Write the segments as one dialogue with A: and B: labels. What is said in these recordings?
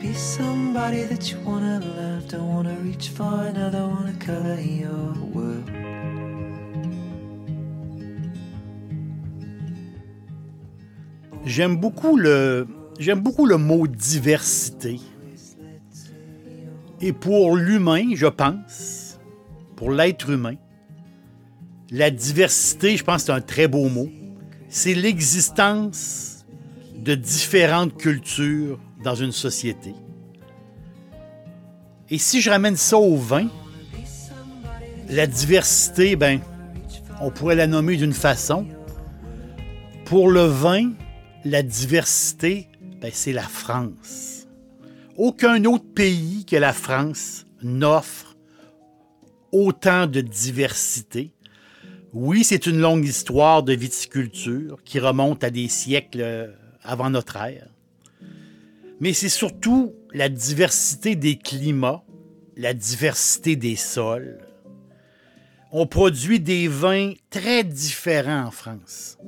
A: Be somebody that you wanna love. Don't wanna reach for another, wanna color your world.
B: J'aime beaucoup le j'aime beaucoup le mot diversité. Et pour l'humain, je pense, pour l'être humain, la diversité, je pense que c'est un très beau mot. C'est l'existence de différentes cultures dans une société. Et si je ramène ça au vin, la diversité, ben, on pourrait la nommer d'une façon. Pour le vin, la diversité, ben, c'est la France. Aucun autre pays que la France n'offre autant de diversité. Oui, c'est une longue histoire de viticulture qui remonte à des siècles avant notre ère. Mais c'est surtout la diversité des climats, la diversité des sols. On produit des vins très différents en France.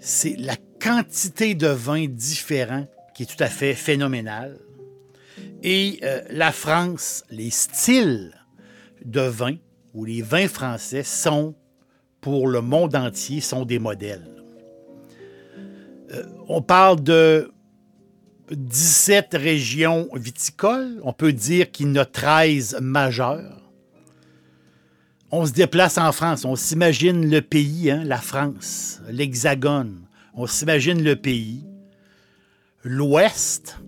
B: C'est la, quantité de vins différents qui est tout à fait phénoménale. Et euh, la France, les styles de vin ou les vins français sont, pour le monde entier, sont des modèles. Euh, on parle de 17 régions viticoles. On peut dire qu'il y en a 13 majeures. On se déplace en France. On s'imagine le pays, hein, la France, l'Hexagone. On s'imagine le pays. L'Ouest,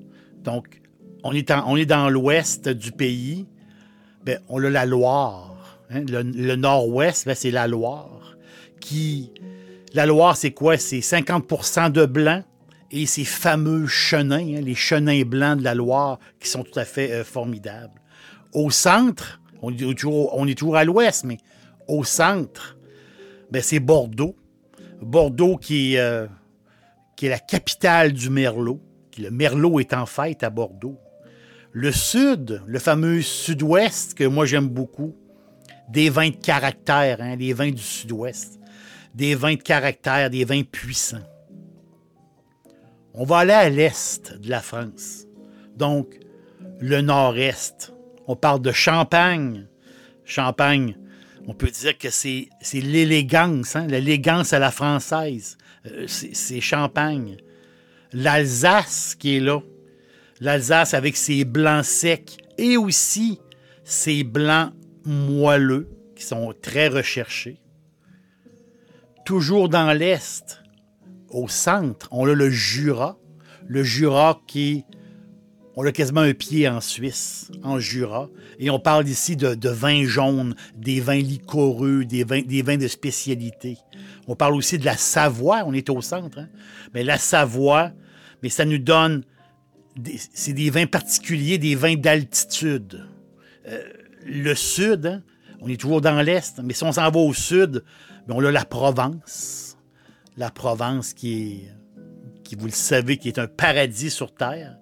B: donc on est, dans l'ouest du pays. Ben, on a la Loire. Hein. Le, nord-ouest, ben, c'est la Loire. Qui, la Loire, c'est quoi? C'est 50% de blanc, et ces fameux chenins, hein, les chenins blancs de la Loire, qui sont tout à fait euh, formidables. Au centre, on est toujours, à l'ouest, mais au centre, ben, c'est Bordeaux. Bordeaux qui est, euh, qui est la capitale du Merlot. Le Merlot est en fête à Bordeaux. Le sud, le fameux sud-ouest, que moi j'aime beaucoup, des vins de caractère, hein, les vins du sud-ouest. Des vins de caractère, des vins puissants. On va aller à l'est de la France. Donc, le nord-est. On parle de Champagne. Champagne, on peut dire que c'est l'élégance, hein, l'élégance à la française. Euh, c'est Champagne. L'Alsace qui est là. L'Alsace avec ses blancs secs et aussi ses blancs moelleux qui sont très recherchés. Toujours dans l'Est, au centre, on a le Jura. Le Jura qui on a quasiment un pied en Suisse, en Jura. Et on parle ici de, vins jaunes, des vins liquoreux, des vins, des vins de spécialité. On parle aussi de la Savoie, on est au centre. Hein. Mais la Savoie, mais ça nous donne. C'est des vins particuliers, des vins d'altitude. Euh, le sud, hein, on est toujours dans l'est, mais si on s'en va au sud, ben, on a la Provence la Provence qui qui vous le savez, qui est un paradis sur Terre.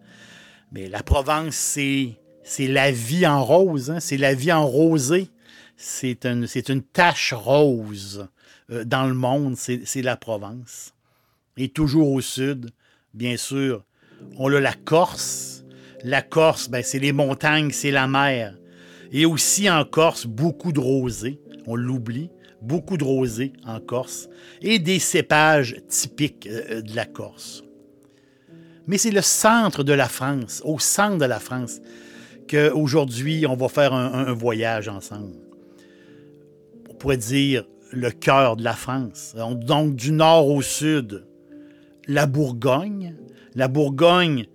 B: Mais la Provence, c'est, la vie en rose, hein. c'est la vie en rosée. C'est une, tache rose euh, dans le monde, c'est, c'est la Provence. Et toujours au sud, bien sûr, on a la Corse. La Corse, ben, c'est les montagnes, c'est la mer. Et aussi en Corse, beaucoup de rosée, on l'oublie beaucoup de rosé en Corse et des cépages typiques euh, de la Corse. Mais c'est le centre de la France, au centre de la France, qu'aujourd'hui, on va faire un, voyage ensemble. On pourrait dire le cœur de la France. Donc, du nord au sud, la Bourgogne. La Bourgogne,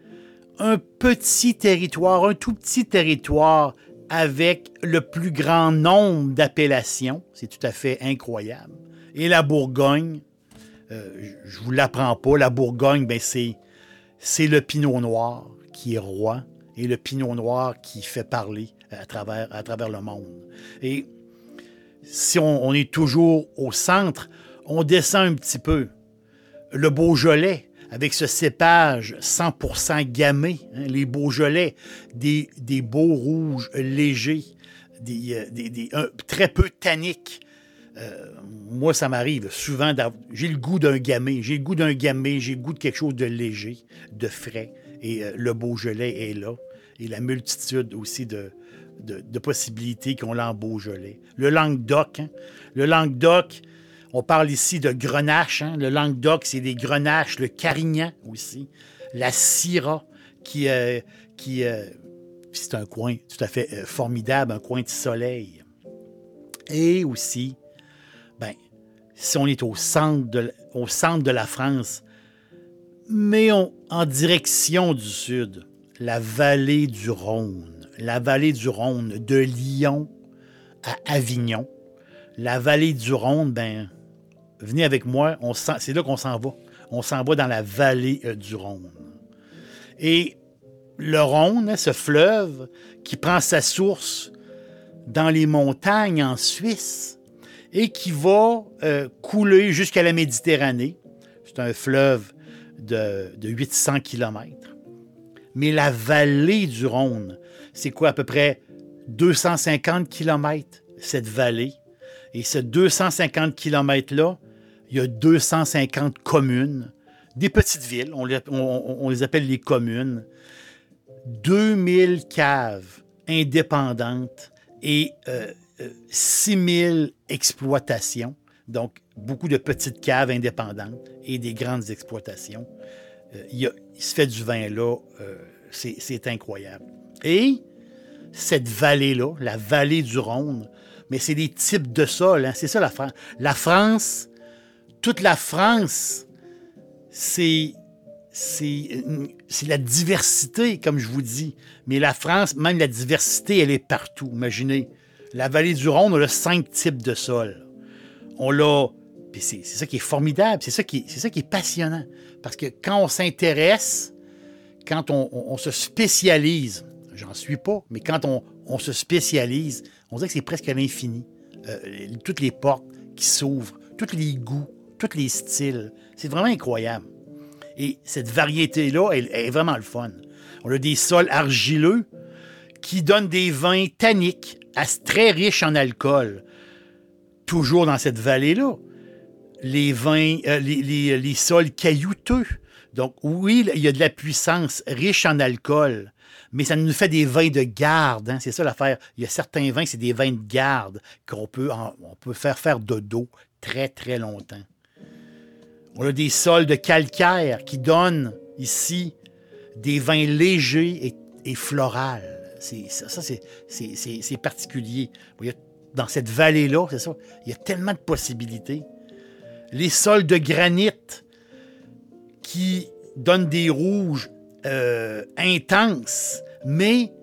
B: un petit territoire, un tout petit territoire avec le plus grand nombre d'appellations. C'est tout à fait incroyable. Et la Bourgogne, euh, je ne vous l'apprends pas, la Bourgogne, ben c'est, le pinot noir qui est roi et le pinot noir qui fait parler à travers, à travers le monde. Et si on, est toujours au centre, on descend un petit peu. Le Beaujolais, avec ce cépage 100% gammé, hein, les Beaujolais, des, des beaux rouges légers, des, euh, des, très peu tanniques. Euh, moi, ça m'arrive souvent. J'ai le goût d'un gamay. J'ai le goût d'un gamay. J'ai le goût de quelque chose de léger, de frais. Et euh, le Beaujolais est là. Et la multitude aussi de, de, possibilités qu'on a en Beaujolais. Le Languedoc, hein. le Languedoc, on parle ici de grenache. Hein. Le Languedoc, c'est des grenaches. Le Carignan aussi. La Syrah, qui, euh, qui euh, c'est un coin tout à fait euh, formidable, un coin de soleil. Et aussi, ben, si on est au centre de, la France, mais en direction du sud, la vallée du Rhône la vallée du Rhône, de Lyon à Avignon. La vallée du Rhône, ben, venez avec moi, c'est là qu'on s'en va. On s'en va dans la vallée euh, du Rhône. Et le Rhône, hein, ce fleuve qui prend sa source dans les montagnes en Suisse et qui va euh, couler jusqu'à la Méditerranée. C'est un fleuve de, de 800 km. Mais la vallée du Rhône, c'est quoi à peu près 250 km, cette vallée? Et ce 250 km-là, il y a 250 communes, des petites villes, on les, appelle les communes, 2000 caves indépendantes et 6000 euh, euh, exploitations. Donc, beaucoup de petites caves indépendantes et des grandes exploitations. Euh, il, se fait du vin là, c'est incroyable. Et cette vallée-là, la vallée du Rhône, mais c'est des types de sol. Hein. C'est ça la France. La France, toute la France, c'est c'est la diversité, comme je vous dis. Mais la France, même la diversité, elle est partout. Imaginez, la vallée du Rhône, on a cinq types de sol. On l'a. C'est ça qui est formidable, c'est ça, qui, ça qui est passionnant. Parce que quand on s'intéresse, quand on se spécialise, J'en suis pas, mais quand on, se spécialise, on dirait que c'est presque à l'infini. Euh, toutes les portes qui s'ouvrent, tous les goûts, tous les styles. C'est vraiment incroyable. Et cette variété-là, elle, est vraiment le fun. On a des sols argileux qui donnent des vins tanniques, très riches en alcool. Toujours dans cette vallée-là. Les vins, euh, les, les sols caillouteux. Donc, oui, il y a de la puissance riche en alcool, mais ça nous fait des vins de garde. Hein. C'est ça l'affaire. Il y a certains vins, c'est des vins de garde qu'on peut, on peut faire faire de dos très, très longtemps. On a des sols de calcaire qui donnent ici des vins légers et, et floraux. Ça, c'est particulier. Dans cette vallée-là, il y a tellement de possibilités. Les sols de granit qui donnent des rouges euh, intenses mais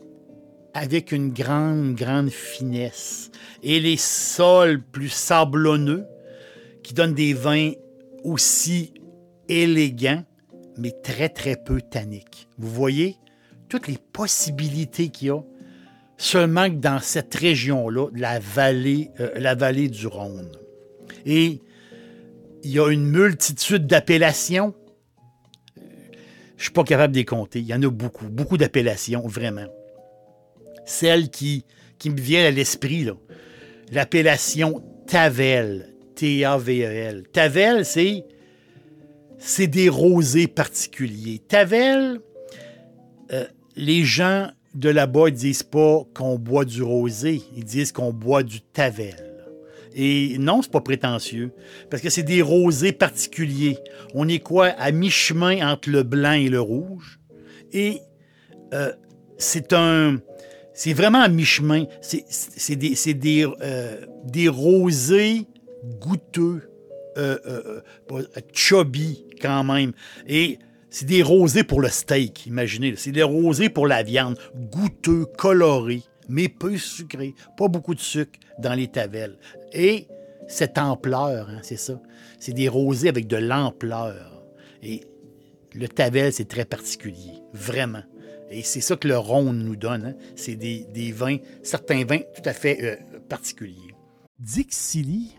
B: avec une grande, grande finesse. Et les sols plus sablonneux, qui donnent des vins aussi élégants, mais très, très peu tanniques. Vous voyez toutes les possibilités qu'il y a seulement que dans cette région-là, la vallée, euh, la vallée du Rhône. Et il y a une multitude d'appellations je ne suis pas capable de les compter. Il y en a beaucoup, beaucoup d'appellations, vraiment. Celle qui, qui me vient à l'esprit, l'appellation Tavel, T-A-V-E-L. Tavel, c'est, c'est des rosés particuliers. Tavel, euh, les gens de là-bas ne disent pas qu'on boit du rosé, ils disent qu'on boit du Tavel. Et non, c'est pas prétentieux, parce que c'est des rosés particuliers. On est quoi à mi-chemin entre le blanc et le rouge? Et euh, c'est un, c'est vraiment à mi-chemin. C'est des, des, euh, des rosés goûteux, euh, chubby, quand même. Et c'est des rosés pour le steak, imaginez. C'est des rosés pour la viande, goûteux, colorés, mais peu sucrés. Pas beaucoup de sucre dans les tavelles. Et cette ampleur, hein, c'est ça. C'est des rosés avec de l'ampleur. Et le tavel, c'est très particulier, vraiment. Et c'est ça que le Rhône nous donne. hein. C'est des, des vins, certains vins tout à fait euh, particuliers. Dixili,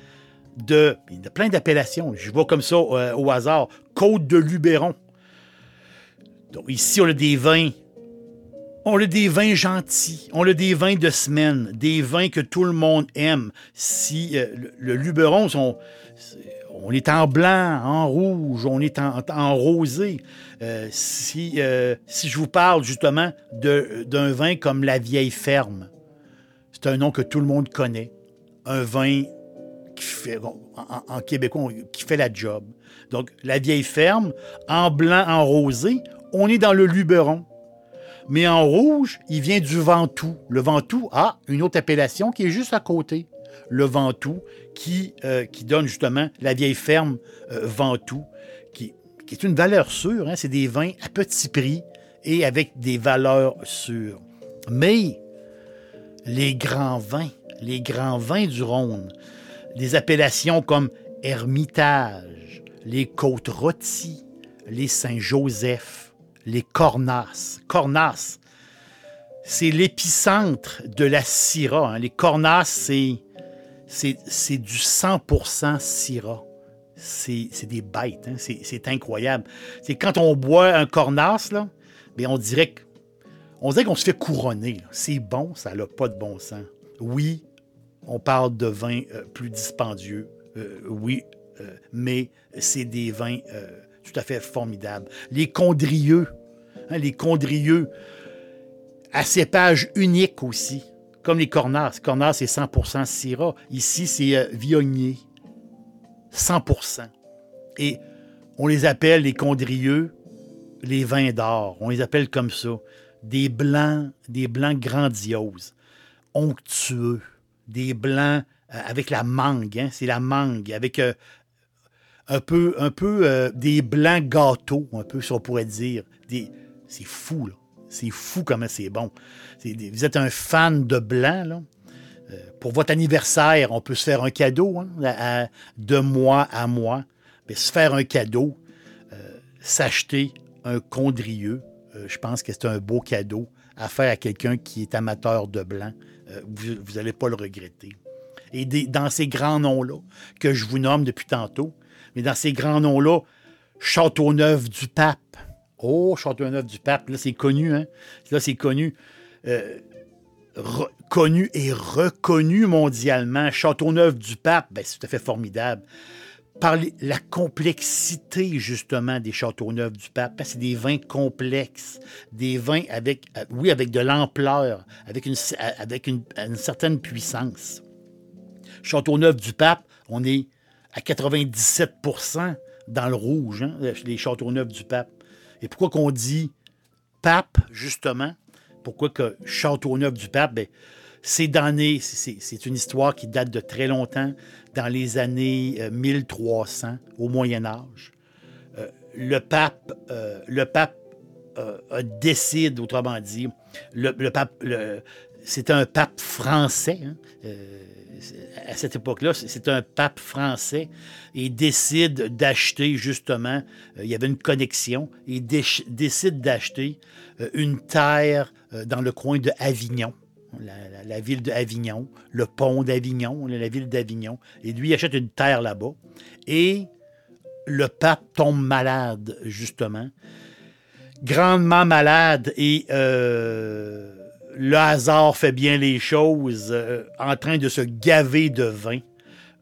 B: de, plein d'appellations, je vois comme ça euh, au hasard, Côte de Luberon. Donc ici, on a des vins. On a des vins gentils, on a des vins de semaine, des vins que tout le monde aime. Si euh, le, Luberon, sont- on est en blanc, en rouge, on est en, en rosé. Euh, si, si je vous parle justement d'un vin comme la Vieille Ferme, c'est un nom que tout le monde connaît. Un vin en, en- québécois, qui fait la job. Donc, la Vieille Ferme, en blanc, en rosé, on est dans le Luberon. Mais en rouge, il vient du Ventoux. Le Ventoux a une autre appellation qui est juste à côté. Le Ventoux, qui, euh, qui donne justement la vieille ferme euh, Ventoux, qui, qui est une valeur sûre. hein. C'est des vins à petit prix et avec des valeurs sûres. Mais les grands vins, les grands vins du Rhône, des appellations comme Hermitage, les Côtes Rôties, les Saint-Joseph, les Cornasses. Cornasses, c'est l'épicentre de la Syrah. hein. Les Cornasses, c'est, c'est, du 100% Syrah. C'est, des bêtes, hein. c'est, incroyable. C'est quand on boit un Cornasse, là, bien, on dirait que- on dirait qu'on se fait couronner. C'est bon, ça n'a pas de bon sens. Oui, on parle de vins euh, plus dispendieux. Euh, oui, euh, mais c'est des vins tout à fait formidables. Les condrieux, hein, les condrieux à cépage unique aussi, comme les cornasses. Cornasses, c'est 100% Syrah. Ici, c'est Viognier. 100%. Et on les appelle les condrieux, les vins d'or. On les appelle comme ça. Des blancs, des blancs grandioses, onctueux, des blancs euh, avec la mangue, hein, c'est la mangue, avec euh, un peu, un peu euh, des blancs gâteaux, un peu, si on pourrait dire. C'est fou, là. C'est fou comment c'est bon. Vous êtes un fan de blanc, là. Pour votre anniversaire, on peut se faire un cadeau, hein, de mois à mois. Mais se faire un cadeau, s'acheter un condrieux, je pense que c'est un beau cadeau à faire à quelqu'un qui est amateur de blanc. Euh, vous n'allez pas le regretter. Et dans ces grands noms-là, que je vous nomme depuis tantôt, mais dans ces grands noms-là, Châteauneuf du Pape. Oh, Châteauneuf du Pape, là, c'est connu, hein? Là, c'est connu. Euh, connu et reconnu mondialement. Châteauneuf du Pape, ben, c'est tout à fait formidable. Par la complexité, justement, des Châteauneuf du Pape. parce que C'est des vins complexes. Des vins avec, euh, oui, avec de l'ampleur, avec, une, une certaine puissance. Châteauneuf du Pape, on est à 97% dans le rouge, hein, les Châteauneuf du Pape. Et pourquoi qu'on dit Pape, justement? Pourquoi que Châteauneuf du Pape? Ben, c'est les- c'est une histoire qui date de très longtemps, dans les années euh, 1300, au Moyen Âge. Euh, le pape, euh, le pape euh, euh, décide, autrement dit, le, pape, c'est un pape français. hein, euh, à cette époque-là, c'est- un pape français et décide d'acheter justement, euh, il y avait une connexion, déch- décide d'acheter euh, une terre euh, dans le coin de Avignon. La, ville de Avignon, le pont d'Avignon, la ville d'Avignon. Et lui, achète une terre là-bas. Et le pape tombe malade, justement. Grandement malade. Et euh, le hasard fait bien les choses. euh, en train de se gaver de vin,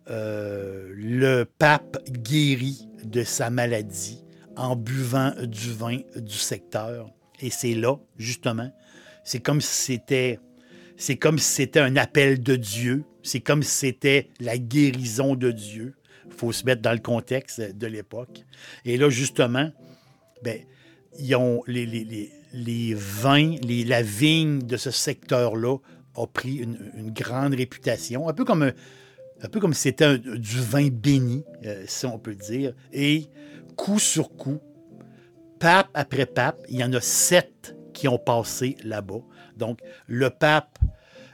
B: euh, le pape guérit de sa maladie en buvant du vin du secteur. Et c'est là, justement, c'est comme si c'était c'est comme si c'était un appel de Dieu, c'est comme si c'était la guérison de Dieu. Il faut se mettre dans le contexte de l'époque. Et là, justement, ben, ils ont les, les, les, vins, la vigne de ce secteur-là a pris une, grande réputation, un peu comme un, peu comme si c'était du vin béni, euh, si on peut dire. Et coup sur coup, pape après pape, il y en a sept qui ont passé là-bas. Donc, le pape,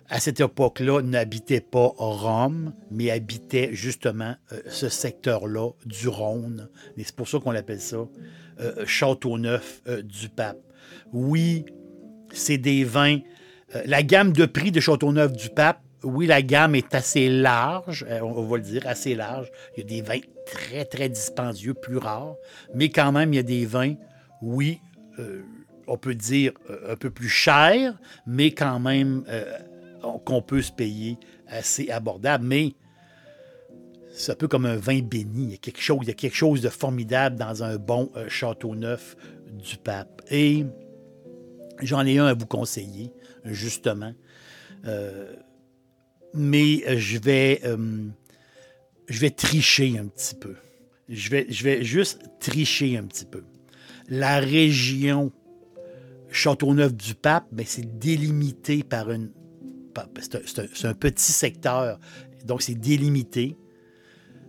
B: à cette époque-là, n'habitait pas Rome, mais habitait justement euh, ce secteur-là du Rhône. Et c'est pour ça qu'on l'appelle ça euh, Château-Neuf du pape. Oui, c'est des vins. la gamme de prix de Châteauneuf du Pape, oui, la gamme est assez large, on va le dire, assez large. Il y a des vins très, très dispendieux, plus rares, mais quand même, il y a des vins, oui, euh, on peut dire euh, un peu plus chers, mais quand même euh, qu'on peut se payer assez abordable. Mais c'est un peu comme un vin béni. Il y a quelque chose, de formidable dans un bon château neuf du pape. Et j'en ai un à vous conseiller, justement. mais je vais tricher un petit peu. Je vais, juste tricher un petit peu. La région Châteauneuf-du-Pape, ben, c'est délimité par une. C'est un, petit secteur, donc c'est délimité.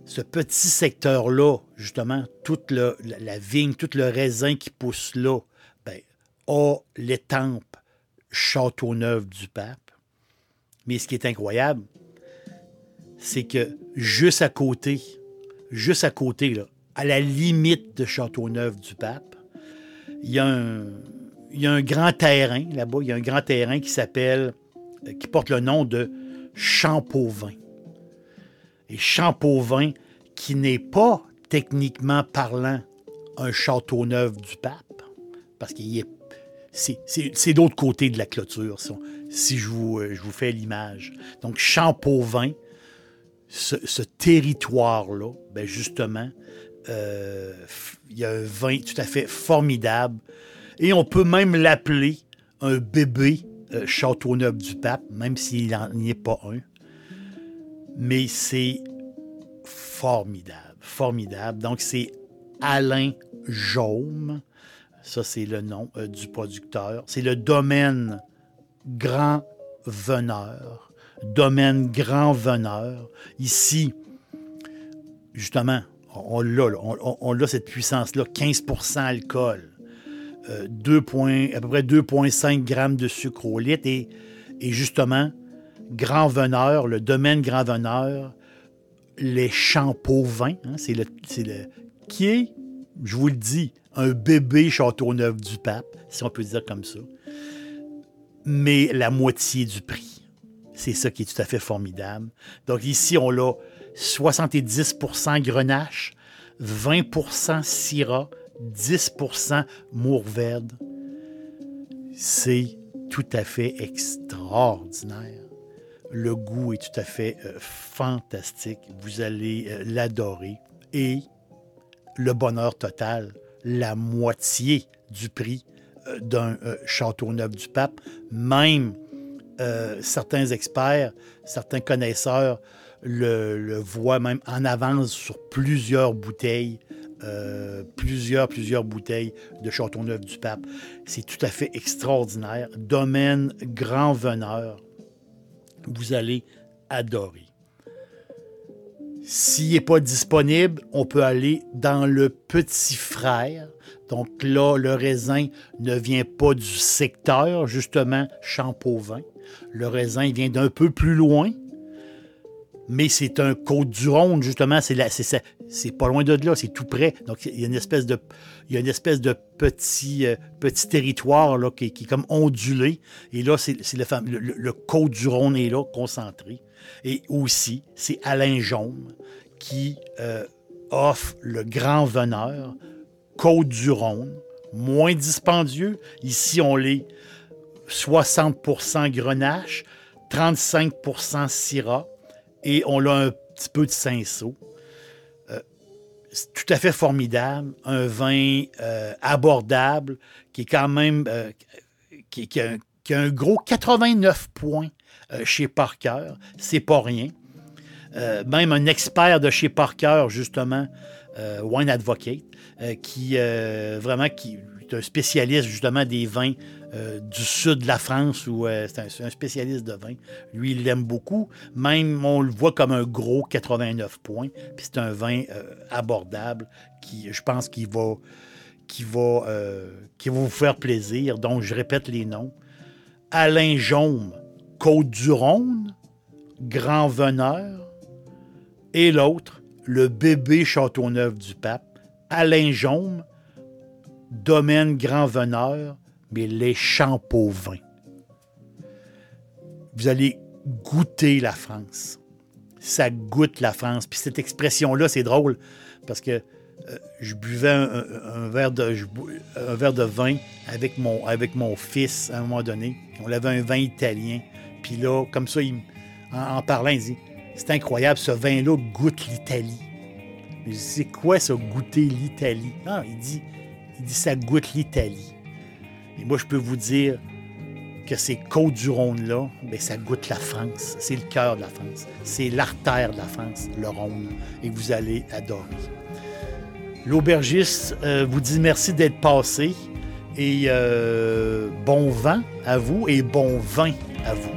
B: Ce petit secteur-là, justement, toute la, vigne, tout le raisin qui pousse là, ben, a l'étampe Châteauneuf-du-Pape. Mais ce qui est incroyable, c'est que juste à côté, juste à côté, à la limite de Châteauneuf-du-Pape, il y, a un, grand terrain là-bas, il y a un grand terrain qui s'appelle, qui porte le nom de Champauvin. Et Champauvin, qui n'est pas techniquement parlant un Châteauneuf-du-Pape, parce qu'il est c'est d'autre côté de la clôture, si, je, vous, euh, je vous fais l'image. Donc, Champauvin, ce, territoire-là, ben justement, euh, il y a un vin tout à fait formidable. Et on peut même l'appeler un bébé euh, Châteauneuf du Pape, même s'il n'y est pas un. Mais c'est formidable, formidable. Donc, c'est Alain Jaume. Ça, c'est le nom euh, du producteur. C'est le domaine Grand Veneur domaine grand veneur. Ici, justement, on, l'a, on, a cette puissance-là, 15% alcool, euh, à peu près 2,5 grammes de sucre au litre. Et, justement, grand veneur, le domaine grand veneur, les champeaux vins, hein, c'est le, qui est, je vous le dis, un bébé Châteauneuf du Pape, si on peut dire comme ça, mais la moitié du prix. C'est ça qui est tout à fait formidable. Donc ici, on a 70% Grenache, 20% Syrah, 10% Mourvèdre. C'est tout à fait extraordinaire. Le goût est tout à fait euh, fantastique. Vous allez euh, l'adorer. Et le bonheur total, la moitié du prix euh, d'un château neuf du pape, même certains experts, certains connaisseurs le, voient même en avance sur plusieurs bouteilles, euh, plusieurs, plusieurs bouteilles de Châteauneuf du Pape. C'est tout à fait extraordinaire. Domaine grand veneur. Vous allez adorer. S'il n'est pas disponible, on peut aller dans le Petit Frère. Donc là, le raisin ne vient pas du secteur, justement, Champauvin. Le raisin vient d'un peu plus loin, mais c'est un Côte-du-Rhône, justement. C'est, c'est, pas loin de là, c'est tout près. Donc, il y a une espèce de, il y a une espèce de petit, euh, petit territoire là, qui, est comme ondulé. Et là, c'est, le, le, Côte-du-Rhône est là, concentré. Et aussi, c'est Alain Jaume qui euh, offre le grand veneur, Côte-du-Rhône, moins dispendieux. Ici, on l'est 60% Grenache, 35% Syrah et on a un petit peu de Cinsault. Tout à fait formidable. Un vin euh, abordable qui est quand même. euh, qui, a, un- gros 89 points euh, chez Parker. C'est pas rien. Même un expert de chez Parker, justement, Wine Advocate, qui vraiment qui est un spécialiste justement des vins euh, du sud de la France, où euh, c'est un, spécialiste de vin. Lui, il l'aime beaucoup. Même, on le voit comme un gros 89 points. Puis c'est un vin euh, abordable qui, je pense, qu'il va, qui va, qui va vous faire plaisir. Donc, je répète les noms. Alain Jaume, Côte-du-Rhône, Grand Veneur, et l'autre, le bébé Châteauneuf du Pape, Alain Jaume, Domaine Grand Veneur, mais les Champeaux-Vins. Vous allez goûter la France. Ça goûte la France. Puis cette expression-là, c'est drôle parce que euh, je buvais un, verre de, vin avec mon, fils à un moment donné. On avait un vin italien. Puis là, comme ça, en parlant, il dit C'est incroyable, ce vin-là goûte l'Italie. Je dis, C'est quoi ça, goûter l'Italie Ah, il dit, il dit Ça goûte l'Italie. Et moi, je peux vous dire que ces Côtes-du-Rhône-là, ben, ça goûte la France. C'est le cœur de la France. C'est l'artère de la France, le Rhône. Et vous allez adorer. L'aubergiste euh, vous dit merci d'être passé. Et euh, bon vent à vous et bon vin à vous.